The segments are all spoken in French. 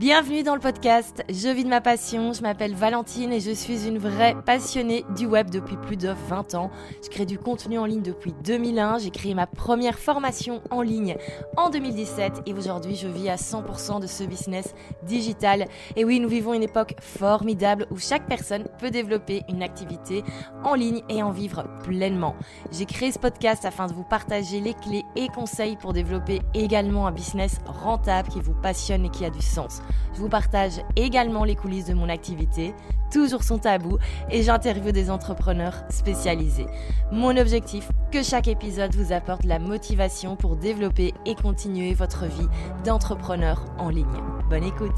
Bienvenue dans le podcast Je vis de ma passion, je m'appelle Valentine et je suis une vraie passionnée du web depuis plus de 20 ans. Je crée du contenu en ligne depuis 2001, j'ai créé ma première formation en ligne en 2017 et aujourd'hui je vis à 100% de ce business digital. Et oui, nous vivons une époque formidable où chaque personne peut développer une activité en ligne et en vivre pleinement. J'ai créé ce podcast afin de vous partager les clés et conseils pour développer également un business rentable qui vous passionne et qui a du sens. Je vous partage également les coulisses de mon activité, toujours son tabou, et j'interviewe des entrepreneurs spécialisés. Mon objectif, que chaque épisode vous apporte la motivation pour développer et continuer votre vie d'entrepreneur en ligne. Bonne écoute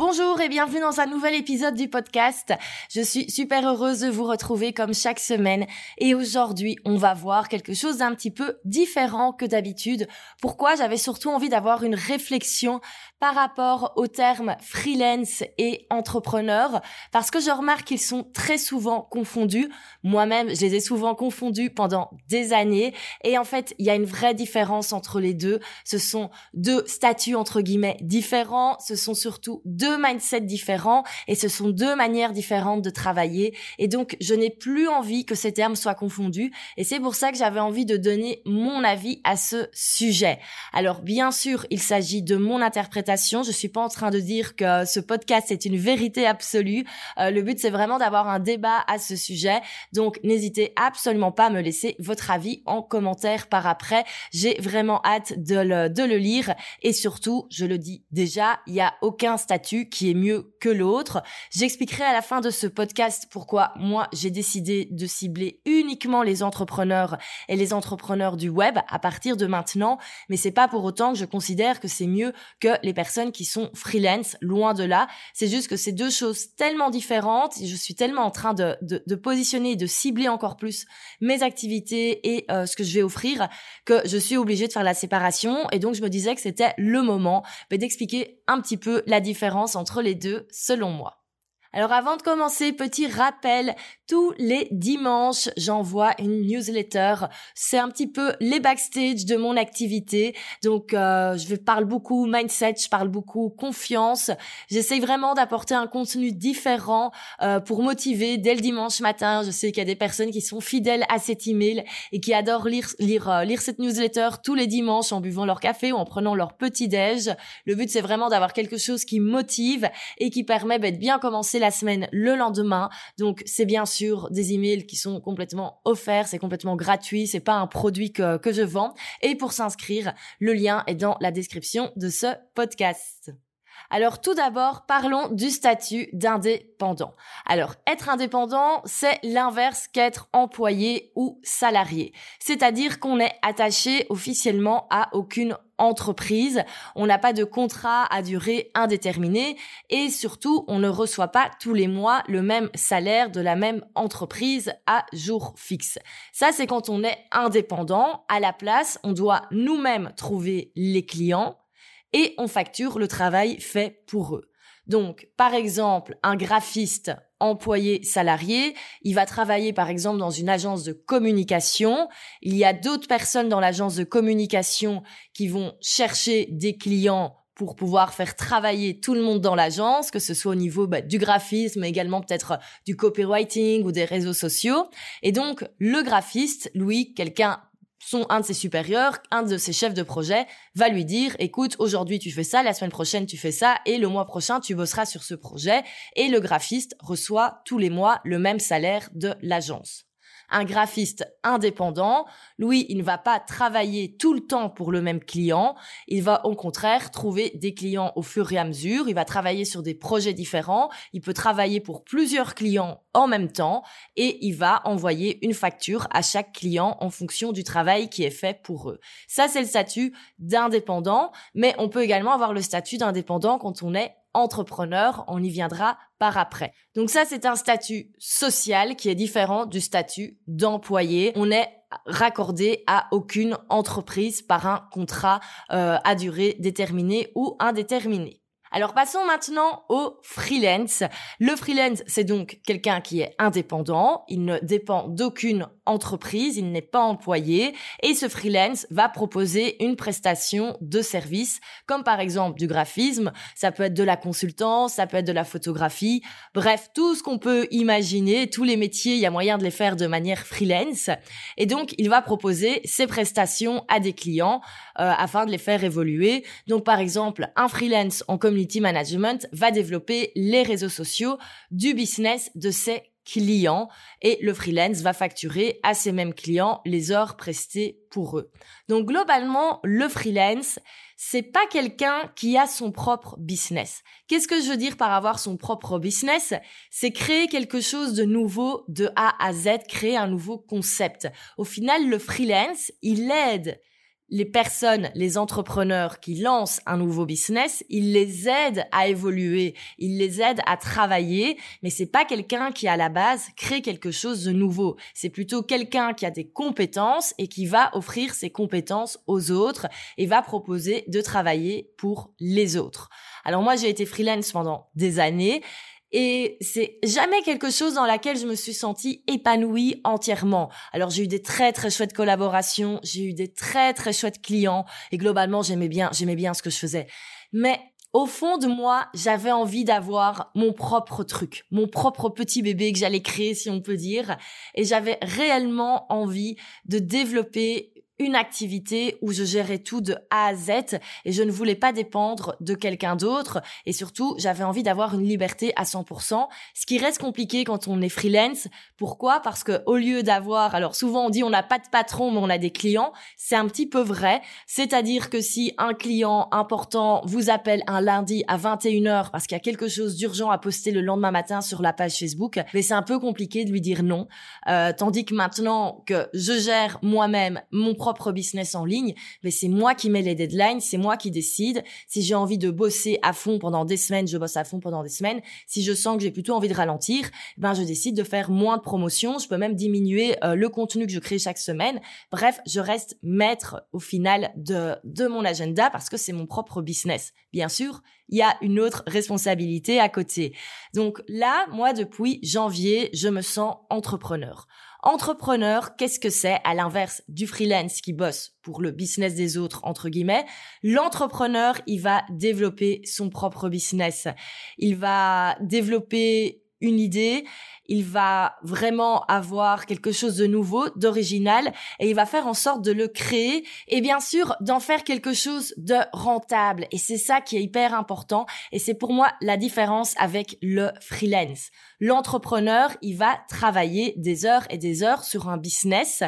Bonjour et bienvenue dans un nouvel épisode du podcast. Je suis super heureuse de vous retrouver comme chaque semaine et aujourd'hui on va voir quelque chose d'un petit peu différent que d'habitude. Pourquoi J'avais surtout envie d'avoir une réflexion par rapport aux termes freelance et entrepreneur parce que je remarque qu'ils sont très souvent confondus. Moi-même, je les ai souvent confondus pendant des années et en fait, il y a une vraie différence entre les deux. Ce sont deux statuts entre guillemets différents, ce sont surtout deux mindsets différents et ce sont deux manières différentes de travailler et donc je n'ai plus envie que ces termes soient confondus et c'est pour ça que j'avais envie de donner mon avis à ce sujet. Alors bien sûr, il s'agit de mon interprétation je suis pas en train de dire que ce podcast est une vérité absolue. Euh, le but c'est vraiment d'avoir un débat à ce sujet. Donc n'hésitez absolument pas à me laisser votre avis en commentaire par après. J'ai vraiment hâte de le, de le lire et surtout, je le dis déjà, il y a aucun statut qui est mieux que l'autre. J'expliquerai à la fin de ce podcast pourquoi moi j'ai décidé de cibler uniquement les entrepreneurs et les entrepreneurs du web à partir de maintenant, mais c'est pas pour autant que je considère que c'est mieux que les personnes qui sont freelance, loin de là. C'est juste que c'est deux choses tellement différentes. je suis tellement en train de, positionner et de cibler encore plus mes activités et euh, ce que je vais offrir que je suis obligée de faire la séparation. Et donc, je me disais que c'était le moment ben, d'expliquer un petit peu la différence entre les deux, selon moi. Alors avant de commencer, petit rappel, tous les dimanches, j'envoie une newsletter. C'est un petit peu les backstage de mon activité. Donc euh, je parle beaucoup mindset, je parle beaucoup confiance. J'essaye vraiment d'apporter un contenu différent euh, pour motiver dès le dimanche matin. Je sais qu'il y a des personnes qui sont fidèles à cet email et qui adorent lire lire euh, lire cette newsletter tous les dimanches en buvant leur café ou en prenant leur petit déj. Le but c'est vraiment d'avoir quelque chose qui motive et qui permet bah, de bien commencer la semaine le lendemain. Donc c'est bien sûr des emails qui sont complètement offerts, c'est complètement gratuit, c'est pas un produit que, que je vends. Et pour s'inscrire, le lien est dans la description de ce podcast. Alors tout d'abord, parlons du statut d'indépendant. Alors être indépendant, c'est l'inverse qu'être employé ou salarié. C'est-à-dire qu'on est attaché officiellement à aucune entreprise, on n'a pas de contrat à durée indéterminée et surtout on ne reçoit pas tous les mois le même salaire de la même entreprise à jour fixe. Ça c'est quand on est indépendant, à la place on doit nous-mêmes trouver les clients et on facture le travail fait pour eux. Donc, par exemple, un graphiste employé salarié, il va travailler par exemple dans une agence de communication, il y a d'autres personnes dans l'agence de communication qui vont chercher des clients pour pouvoir faire travailler tout le monde dans l'agence, que ce soit au niveau bah, du graphisme, mais également peut-être du copywriting ou des réseaux sociaux. Et donc, le graphiste, lui, quelqu'un son un de ses supérieurs, un de ses chefs de projet, va lui dire écoute, aujourd'hui tu fais ça, la semaine prochaine tu fais ça, et le mois prochain tu bosseras sur ce projet, et le graphiste reçoit tous les mois le même salaire de l'agence un graphiste indépendant, lui, il ne va pas travailler tout le temps pour le même client, il va au contraire trouver des clients au fur et à mesure, il va travailler sur des projets différents, il peut travailler pour plusieurs clients en même temps et il va envoyer une facture à chaque client en fonction du travail qui est fait pour eux. Ça, c'est le statut d'indépendant, mais on peut également avoir le statut d'indépendant quand on est entrepreneur, on y viendra par après. Donc ça, c'est un statut social qui est différent du statut d'employé. On est raccordé à aucune entreprise par un contrat euh, à durée déterminée ou indéterminée. Alors passons maintenant au freelance. Le freelance, c'est donc quelqu'un qui est indépendant, il ne dépend d'aucune entreprise, il n'est pas employé. Et ce freelance va proposer une prestation de service comme par exemple du graphisme, ça peut être de la consultance, ça peut être de la photographie, bref, tout ce qu'on peut imaginer, tous les métiers, il y a moyen de les faire de manière freelance. Et donc il va proposer ses prestations à des clients euh, afin de les faire évoluer. Donc par exemple, un freelance en communication management va développer les réseaux sociaux du business de ses clients et le freelance va facturer à ces mêmes clients les heures prestées pour eux. Donc globalement, le freelance, c'est pas quelqu'un qui a son propre business. Qu'est-ce que je veux dire par avoir son propre business? C'est créer quelque chose de nouveau de A à Z, créer un nouveau concept. Au final, le freelance, il aide les personnes, les entrepreneurs qui lancent un nouveau business, il les aide à évoluer, il les aide à travailler, mais c'est pas quelqu'un qui à la base crée quelque chose de nouveau. C'est plutôt quelqu'un qui a des compétences et qui va offrir ses compétences aux autres et va proposer de travailler pour les autres. Alors moi j'ai été freelance pendant des années et c'est jamais quelque chose dans laquelle je me suis sentie épanouie entièrement. Alors j'ai eu des très très chouettes collaborations, j'ai eu des très très chouettes clients et globalement j'aimais bien j'aimais bien ce que je faisais. Mais au fond de moi, j'avais envie d'avoir mon propre truc, mon propre petit bébé que j'allais créer si on peut dire et j'avais réellement envie de développer une activité où je gérais tout de A à Z et je ne voulais pas dépendre de quelqu'un d'autre et surtout j'avais envie d'avoir une liberté à 100%, ce qui reste compliqué quand on est freelance. Pourquoi? Parce que au lieu d'avoir, alors souvent on dit on n'a pas de patron mais on a des clients, c'est un petit peu vrai. C'est-à-dire que si un client important vous appelle un lundi à 21h parce qu'il y a quelque chose d'urgent à poster le lendemain matin sur la page Facebook, mais c'est un peu compliqué de lui dire non. Euh, tandis que maintenant que je gère moi-même mon propre business en ligne, mais c'est moi qui mets les deadlines, c'est moi qui décide. Si j'ai envie de bosser à fond pendant des semaines, je bosse à fond pendant des semaines. Si je sens que j'ai plutôt envie de ralentir, ben je décide de faire moins de promotions. Je peux même diminuer euh, le contenu que je crée chaque semaine. Bref, je reste maître au final de de mon agenda parce que c'est mon propre business. Bien sûr, il y a une autre responsabilité à côté. Donc là, moi, depuis janvier, je me sens entrepreneur. Entrepreneur, qu'est-ce que c'est à l'inverse du freelance qui bosse pour le business des autres, entre guillemets L'entrepreneur, il va développer son propre business. Il va développer une idée, il va vraiment avoir quelque chose de nouveau, d'original, et il va faire en sorte de le créer et bien sûr d'en faire quelque chose de rentable. Et c'est ça qui est hyper important et c'est pour moi la différence avec le freelance. L'entrepreneur, il va travailler des heures et des heures sur un business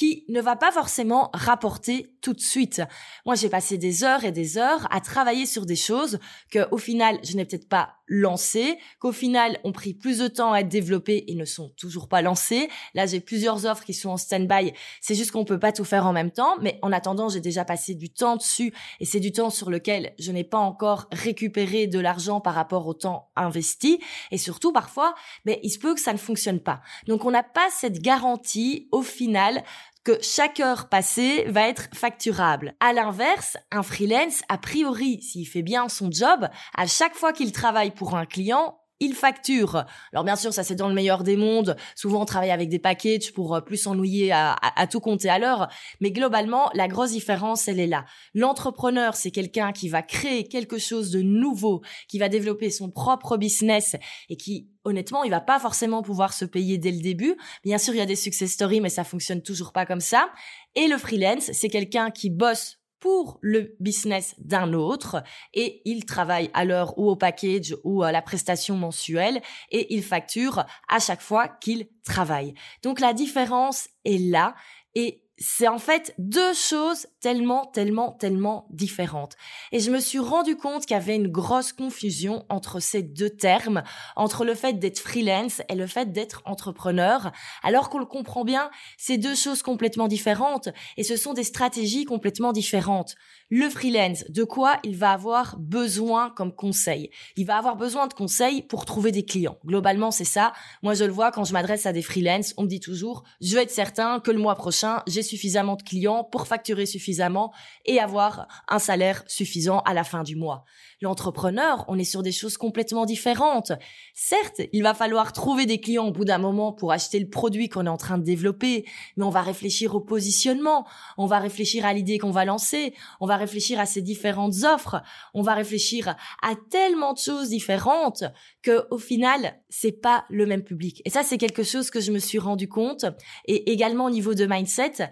qui ne va pas forcément rapporter tout de suite. Moi, j'ai passé des heures et des heures à travailler sur des choses que, au final, je n'ai peut-être pas lancées, qu'au final, ont pris plus de temps à être développées et ne sont toujours pas lancées. Là, j'ai plusieurs offres qui sont en stand-by. C'est juste qu'on peut pas tout faire en même temps, mais en attendant, j'ai déjà passé du temps dessus et c'est du temps sur lequel je n'ai pas encore récupéré de l'argent par rapport au temps investi. Et surtout, parfois, mais il se peut que ça ne fonctionne pas. Donc, on n'a pas cette garantie au final que chaque heure passée va être facturable. À l'inverse, un freelance, a priori, s'il fait bien son job, à chaque fois qu'il travaille pour un client, il facture. Alors bien sûr, ça c'est dans le meilleur des mondes. Souvent, on travaille avec des packages pour euh, plus s'ennuyer à, à, tout compter à l'heure. Mais globalement, la grosse différence, elle est là. L'entrepreneur, c'est quelqu'un qui va créer quelque chose de nouveau, qui va développer son propre business et qui honnêtement, il va pas forcément pouvoir se payer dès le début. Bien sûr, il y a des success stories, mais ça fonctionne toujours pas comme ça. Et le freelance, c'est quelqu'un qui bosse pour le business d'un autre et il travaille à l'heure ou au package ou à la prestation mensuelle et il facture à chaque fois qu'il travaille. Donc la différence est là et c'est en fait deux choses tellement, tellement, tellement différentes. Et je me suis rendu compte qu'il y avait une grosse confusion entre ces deux termes, entre le fait d'être freelance et le fait d'être entrepreneur, alors qu'on le comprend bien, c'est deux choses complètement différentes et ce sont des stratégies complètement différentes. Le freelance, de quoi il va avoir besoin comme conseil? Il va avoir besoin de conseils pour trouver des clients. Globalement, c'est ça. Moi, je le vois quand je m'adresse à des freelances, on me dit toujours, je vais être certain que le mois prochain, j'ai suffisamment de clients pour facturer suffisamment et avoir un salaire suffisant à la fin du mois. L'entrepreneur, on est sur des choses complètement différentes. Certes, il va falloir trouver des clients au bout d'un moment pour acheter le produit qu'on est en train de développer, mais on va réfléchir au positionnement, on va réfléchir à l'idée qu'on va lancer, on va réfléchir à ces différentes offres, on va réfléchir à tellement de choses différentes que au final, c'est pas le même public. Et ça, c'est quelque chose que je me suis rendu compte. Et également au niveau de mindset,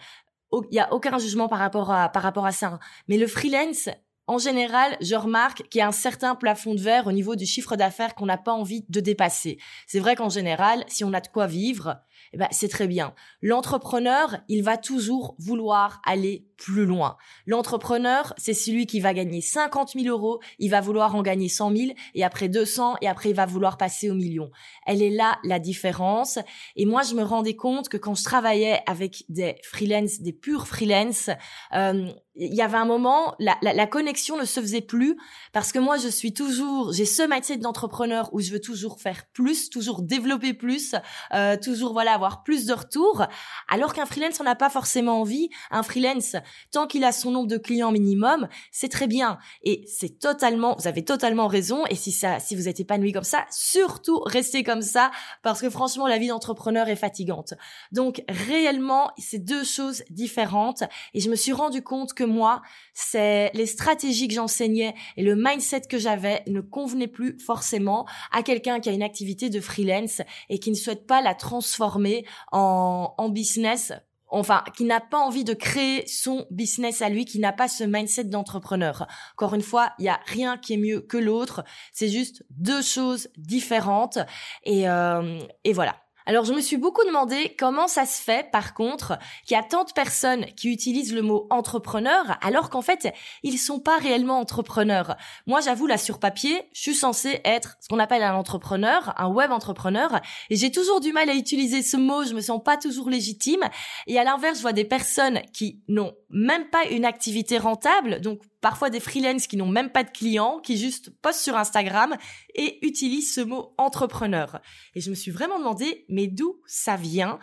il y a aucun jugement par rapport à par rapport à ça. Hein. Mais le freelance, en général, je remarque qu'il y a un certain plafond de verre au niveau du chiffre d'affaires qu'on n'a pas envie de dépasser. C'est vrai qu'en général, si on a de quoi vivre, eh ben, c'est très bien. L'entrepreneur, il va toujours vouloir aller plus loin. L'entrepreneur, c'est celui qui va gagner 50 000 euros, il va vouloir en gagner 100 000, et après 200, et après il va vouloir passer au million. Elle est là la différence. Et moi, je me rendais compte que quand je travaillais avec des freelance, des purs freelance, euh, il y avait un moment, la, la, la, connexion ne se faisait plus parce que moi, je suis toujours, j'ai ce mindset d'entrepreneur où je veux toujours faire plus, toujours développer plus, euh, toujours voilà avoir plus de retours. Alors qu'un freelance, on n'a pas forcément envie. Un freelance, tant qu'il a son nombre de clients minimum, c'est très bien et c'est totalement, vous avez totalement raison. Et si ça, si vous êtes épanoui comme ça, surtout restez comme ça parce que franchement, la vie d'entrepreneur est fatigante. Donc réellement, c'est deux choses différentes et je me suis rendu compte que moi, c'est les stratégies que j'enseignais et le mindset que j'avais ne convenaient plus forcément à quelqu'un qui a une activité de freelance et qui ne souhaite pas la transformer en, en business enfin, qui n'a pas envie de créer son business à lui, qui n'a pas ce mindset d'entrepreneur. Encore une fois, il y a rien qui est mieux que l'autre. C'est juste deux choses différentes. Et, euh, et voilà. Alors je me suis beaucoup demandé comment ça se fait par contre qu'il y a tant de personnes qui utilisent le mot entrepreneur alors qu'en fait ils sont pas réellement entrepreneurs. Moi j'avoue là sur papier, je suis censée être ce qu'on appelle un entrepreneur, un web entrepreneur et j'ai toujours du mal à utiliser ce mot, je me sens pas toujours légitime et à l'inverse je vois des personnes qui n'ont même pas une activité rentable donc parfois des freelances qui n'ont même pas de clients, qui juste postent sur Instagram et utilisent ce mot entrepreneur. Et je me suis vraiment demandé, mais d'où ça vient?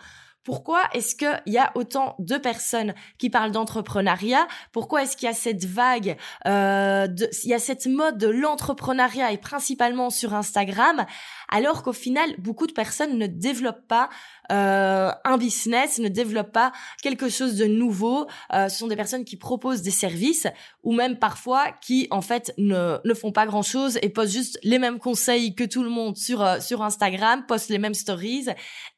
Pourquoi est-ce qu'il y a autant de personnes qui parlent d'entrepreneuriat? Pourquoi est-ce qu'il y a cette vague, euh, il y a cette mode de l'entrepreneuriat et principalement sur Instagram, alors qu'au final, beaucoup de personnes ne développent pas euh, un business, ne développent pas quelque chose de nouveau. Euh, ce sont des personnes qui proposent des services ou même parfois qui en fait ne, ne font pas grand-chose et postent juste les mêmes conseils que tout le monde sur euh, sur Instagram, postent les mêmes stories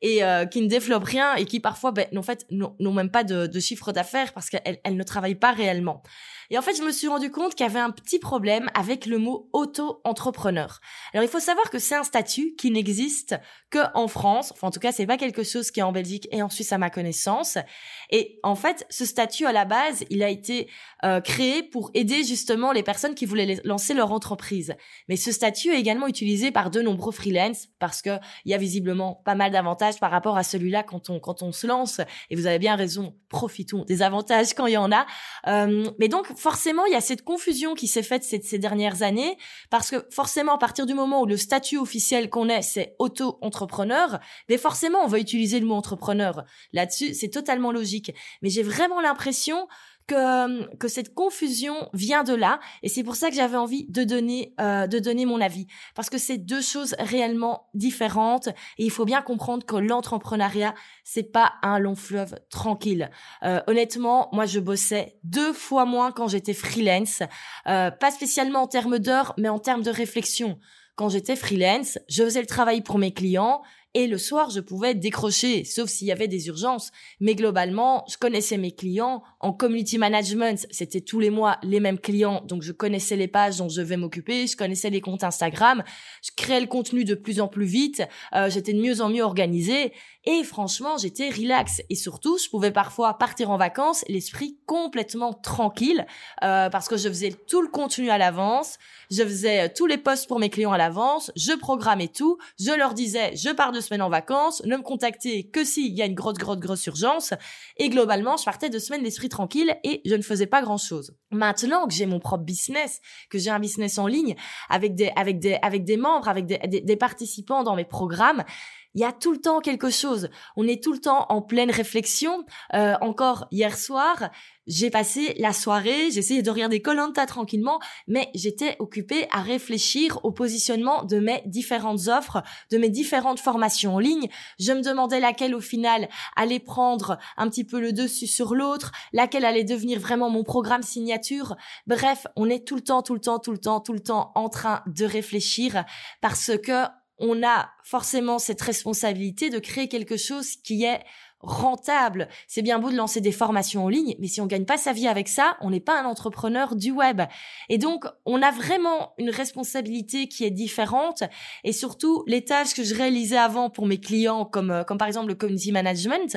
et euh, qui ne développent rien et qui parfois ben, en fait n'ont même pas de, chiffre d'affaires parce qu'elles elles ne travaillent pas réellement. Et en fait, je me suis rendu compte qu'il y avait un petit problème avec le mot auto-entrepreneur. Alors, il faut savoir que c'est un statut qui n'existe que en France. Enfin, en tout cas, c'est pas quelque chose qui est en Belgique et en Suisse à ma connaissance. Et en fait, ce statut à la base, il a été euh, créé pour aider justement les personnes qui voulaient lancer leur entreprise. Mais ce statut est également utilisé par de nombreux freelance parce que il y a visiblement pas mal d'avantages par rapport à celui-là quand on quand on se lance. Et vous avez bien raison, profitons des avantages quand il y en a. Euh, mais donc forcément, il y a cette confusion qui s'est faite ces, dernières années parce que forcément, à partir du moment où le statut officiel qu'on est, c'est auto-entrepreneur, mais forcément, on va utiliser le mot entrepreneur. Là-dessus, c'est totalement logique. Mais j'ai vraiment l'impression que, que cette confusion vient de là et c'est pour ça que j'avais envie de donner euh, de donner mon avis. Parce que c'est deux choses réellement différentes et il faut bien comprendre que l'entrepreneuriat c'est pas un long fleuve tranquille. Euh, honnêtement moi je bossais deux fois moins quand j'étais freelance euh, pas spécialement en termes d'heures mais en termes de réflexion. Quand j'étais freelance, je faisais le travail pour mes clients, et le soir, je pouvais décrocher, sauf s'il y avait des urgences. Mais globalement, je connaissais mes clients. En community management, c'était tous les mois les mêmes clients, donc je connaissais les pages dont je vais m'occuper, je connaissais les comptes Instagram, je créais le contenu de plus en plus vite, euh, j'étais de mieux en mieux organisée, et franchement, j'étais relax. Et surtout, je pouvais parfois partir en vacances, l'esprit complètement tranquille, euh, parce que je faisais tout le contenu à l'avance, je faisais tous les posts pour mes clients à l'avance, je programmais tout, je leur disais, je pars de en vacances, ne me contacter que s'il y a une grosse, grosse, grosse urgence. Et globalement, je partais de semaines d'esprit tranquille et je ne faisais pas grand chose. Maintenant que j'ai mon propre business, que j'ai un business en ligne avec des, avec des, avec des membres, avec des, des, participants dans mes programmes, il y a tout le temps quelque chose. On est tout le temps en pleine réflexion. Euh, encore hier soir, j'ai passé la soirée, essayé de regarder Colanta tranquillement, mais j'étais occupée à réfléchir au positionnement de mes différentes offres, de mes différentes formations en ligne. Je me demandais laquelle au final allait prendre un petit peu le dessus sur l'autre, laquelle allait devenir vraiment mon programme signature. Bref, on est tout le temps, tout le temps, tout le temps, tout le temps en train de réfléchir parce que on a forcément cette responsabilité de créer quelque chose qui est rentable. C'est bien beau de lancer des formations en ligne, mais si on gagne pas sa vie avec ça, on n'est pas un entrepreneur du web. Et donc, on a vraiment une responsabilité qui est différente. Et surtout, les tâches que je réalisais avant pour mes clients, comme, euh, comme par exemple le community management,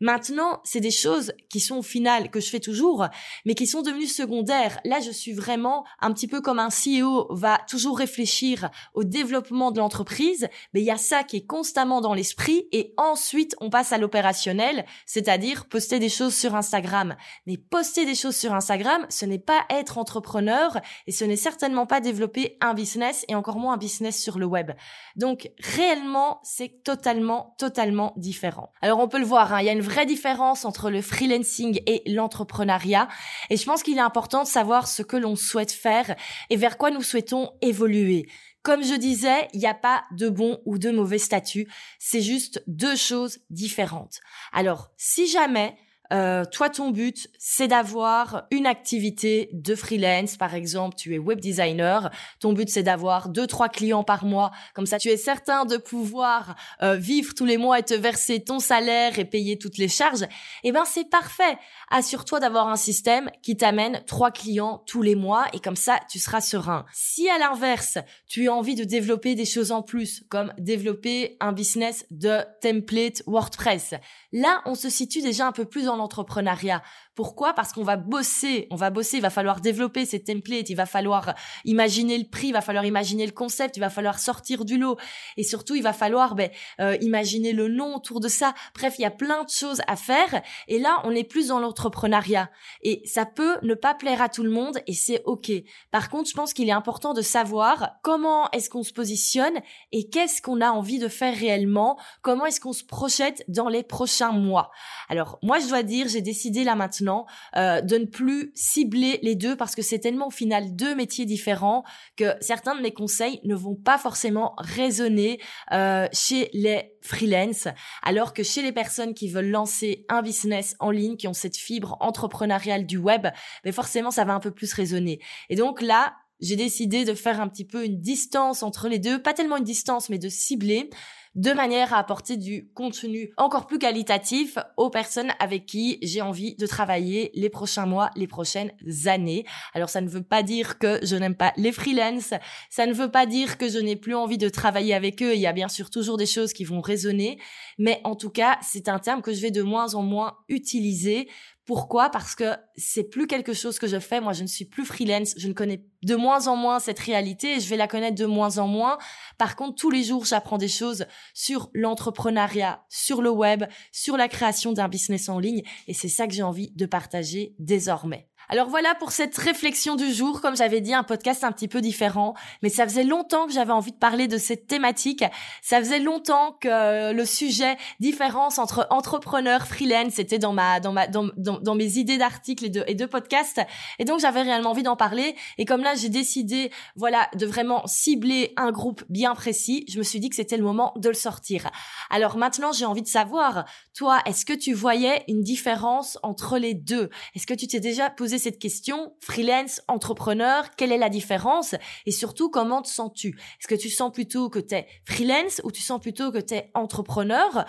Maintenant, c'est des choses qui sont au final que je fais toujours, mais qui sont devenues secondaires. Là, je suis vraiment un petit peu comme un CEO va toujours réfléchir au développement de l'entreprise, mais il y a ça qui est constamment dans l'esprit et ensuite on passe à l'opérationnel, c'est-à-dire poster des choses sur Instagram. Mais poster des choses sur Instagram, ce n'est pas être entrepreneur et ce n'est certainement pas développer un business et encore moins un business sur le web. Donc réellement, c'est totalement, totalement différent. Alors on peut le voir, hein, il y a vraie différence entre le freelancing et l'entrepreneuriat. Et je pense qu'il est important de savoir ce que l'on souhaite faire et vers quoi nous souhaitons évoluer. Comme je disais, il n'y a pas de bon ou de mauvais statut, c'est juste deux choses différentes. Alors, si jamais euh, toi, ton but, c'est d'avoir une activité de freelance. Par exemple, tu es web designer. Ton but, c'est d'avoir deux, trois clients par mois. Comme ça, tu es certain de pouvoir euh, vivre tous les mois et te verser ton salaire et payer toutes les charges. Eh ben, c'est parfait. Assure-toi d'avoir un système qui t'amène trois clients tous les mois et comme ça, tu seras serein. Si à l'inverse, tu as envie de développer des choses en plus, comme développer un business de template WordPress, là, on se situe déjà un peu plus en l'entrepreneuriat. Pourquoi? Parce qu'on va bosser, on va bosser, il va falloir développer ces templates, il va falloir imaginer le prix, il va falloir imaginer le concept, il va falloir sortir du lot et surtout il va falloir ben, euh, imaginer le nom autour de ça. Bref, il y a plein de choses à faire et là on est plus dans l'entrepreneuriat et ça peut ne pas plaire à tout le monde et c'est ok. Par contre, je pense qu'il est important de savoir comment est-ce qu'on se positionne et qu'est-ce qu'on a envie de faire réellement, comment est-ce qu'on se projette dans les prochains mois. Alors moi je dois dire, j'ai décidé là maintenant euh, de ne plus cibler les deux parce que c'est tellement au final deux métiers différents que certains de mes conseils ne vont pas forcément résonner euh, chez les freelance, alors que chez les personnes qui veulent lancer un business en ligne, qui ont cette fibre entrepreneuriale du web, mais forcément ça va un peu plus résonner. Et donc là, j'ai décidé de faire un petit peu une distance entre les deux, pas tellement une distance, mais de cibler de manière à apporter du contenu encore plus qualitatif aux personnes avec qui j'ai envie de travailler les prochains mois, les prochaines années. Alors ça ne veut pas dire que je n'aime pas les freelances, ça ne veut pas dire que je n'ai plus envie de travailler avec eux, il y a bien sûr toujours des choses qui vont résonner, mais en tout cas, c'est un terme que je vais de moins en moins utiliser pourquoi? Parce que c'est plus quelque chose que je fais. Moi, je ne suis plus freelance. Je ne connais de moins en moins cette réalité et je vais la connaître de moins en moins. Par contre, tous les jours, j'apprends des choses sur l'entrepreneuriat, sur le web, sur la création d'un business en ligne et c'est ça que j'ai envie de partager désormais. Alors voilà pour cette réflexion du jour. Comme j'avais dit, un podcast un petit peu différent, mais ça faisait longtemps que j'avais envie de parler de cette thématique. Ça faisait longtemps que le sujet différence entre entrepreneur, freelance était dans ma dans ma dans, dans, mes idées d'articles et de et de podcasts. Et donc j'avais réellement envie d'en parler. Et comme là j'ai décidé voilà de vraiment cibler un groupe bien précis, je me suis dit que c'était le moment de le sortir. Alors maintenant j'ai envie de savoir, toi, est-ce que tu voyais une différence entre les deux? Est-ce que tu t'es déjà posé cette question, freelance, entrepreneur, quelle est la différence et surtout comment te sens-tu? Est-ce que tu sens plutôt que tu es freelance ou tu sens plutôt que tu es entrepreneur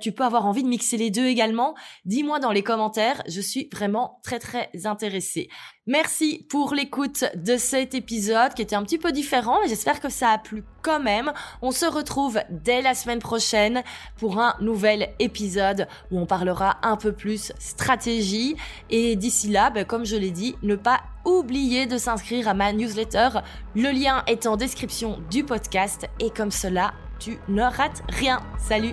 Tu peux avoir envie de mixer les deux également? Dis-moi dans les commentaires, je suis vraiment très très intéressée. Merci pour l'écoute de cet épisode qui était un petit peu différent, mais j'espère que ça a plu quand même. On se retrouve dès la semaine prochaine pour un nouvel épisode où on parlera un peu plus stratégie. Et d'ici là, ben, comme je l'ai dit, ne pas oublier de s'inscrire à ma newsletter. Le lien est en description du podcast et comme cela, tu ne rates rien. Salut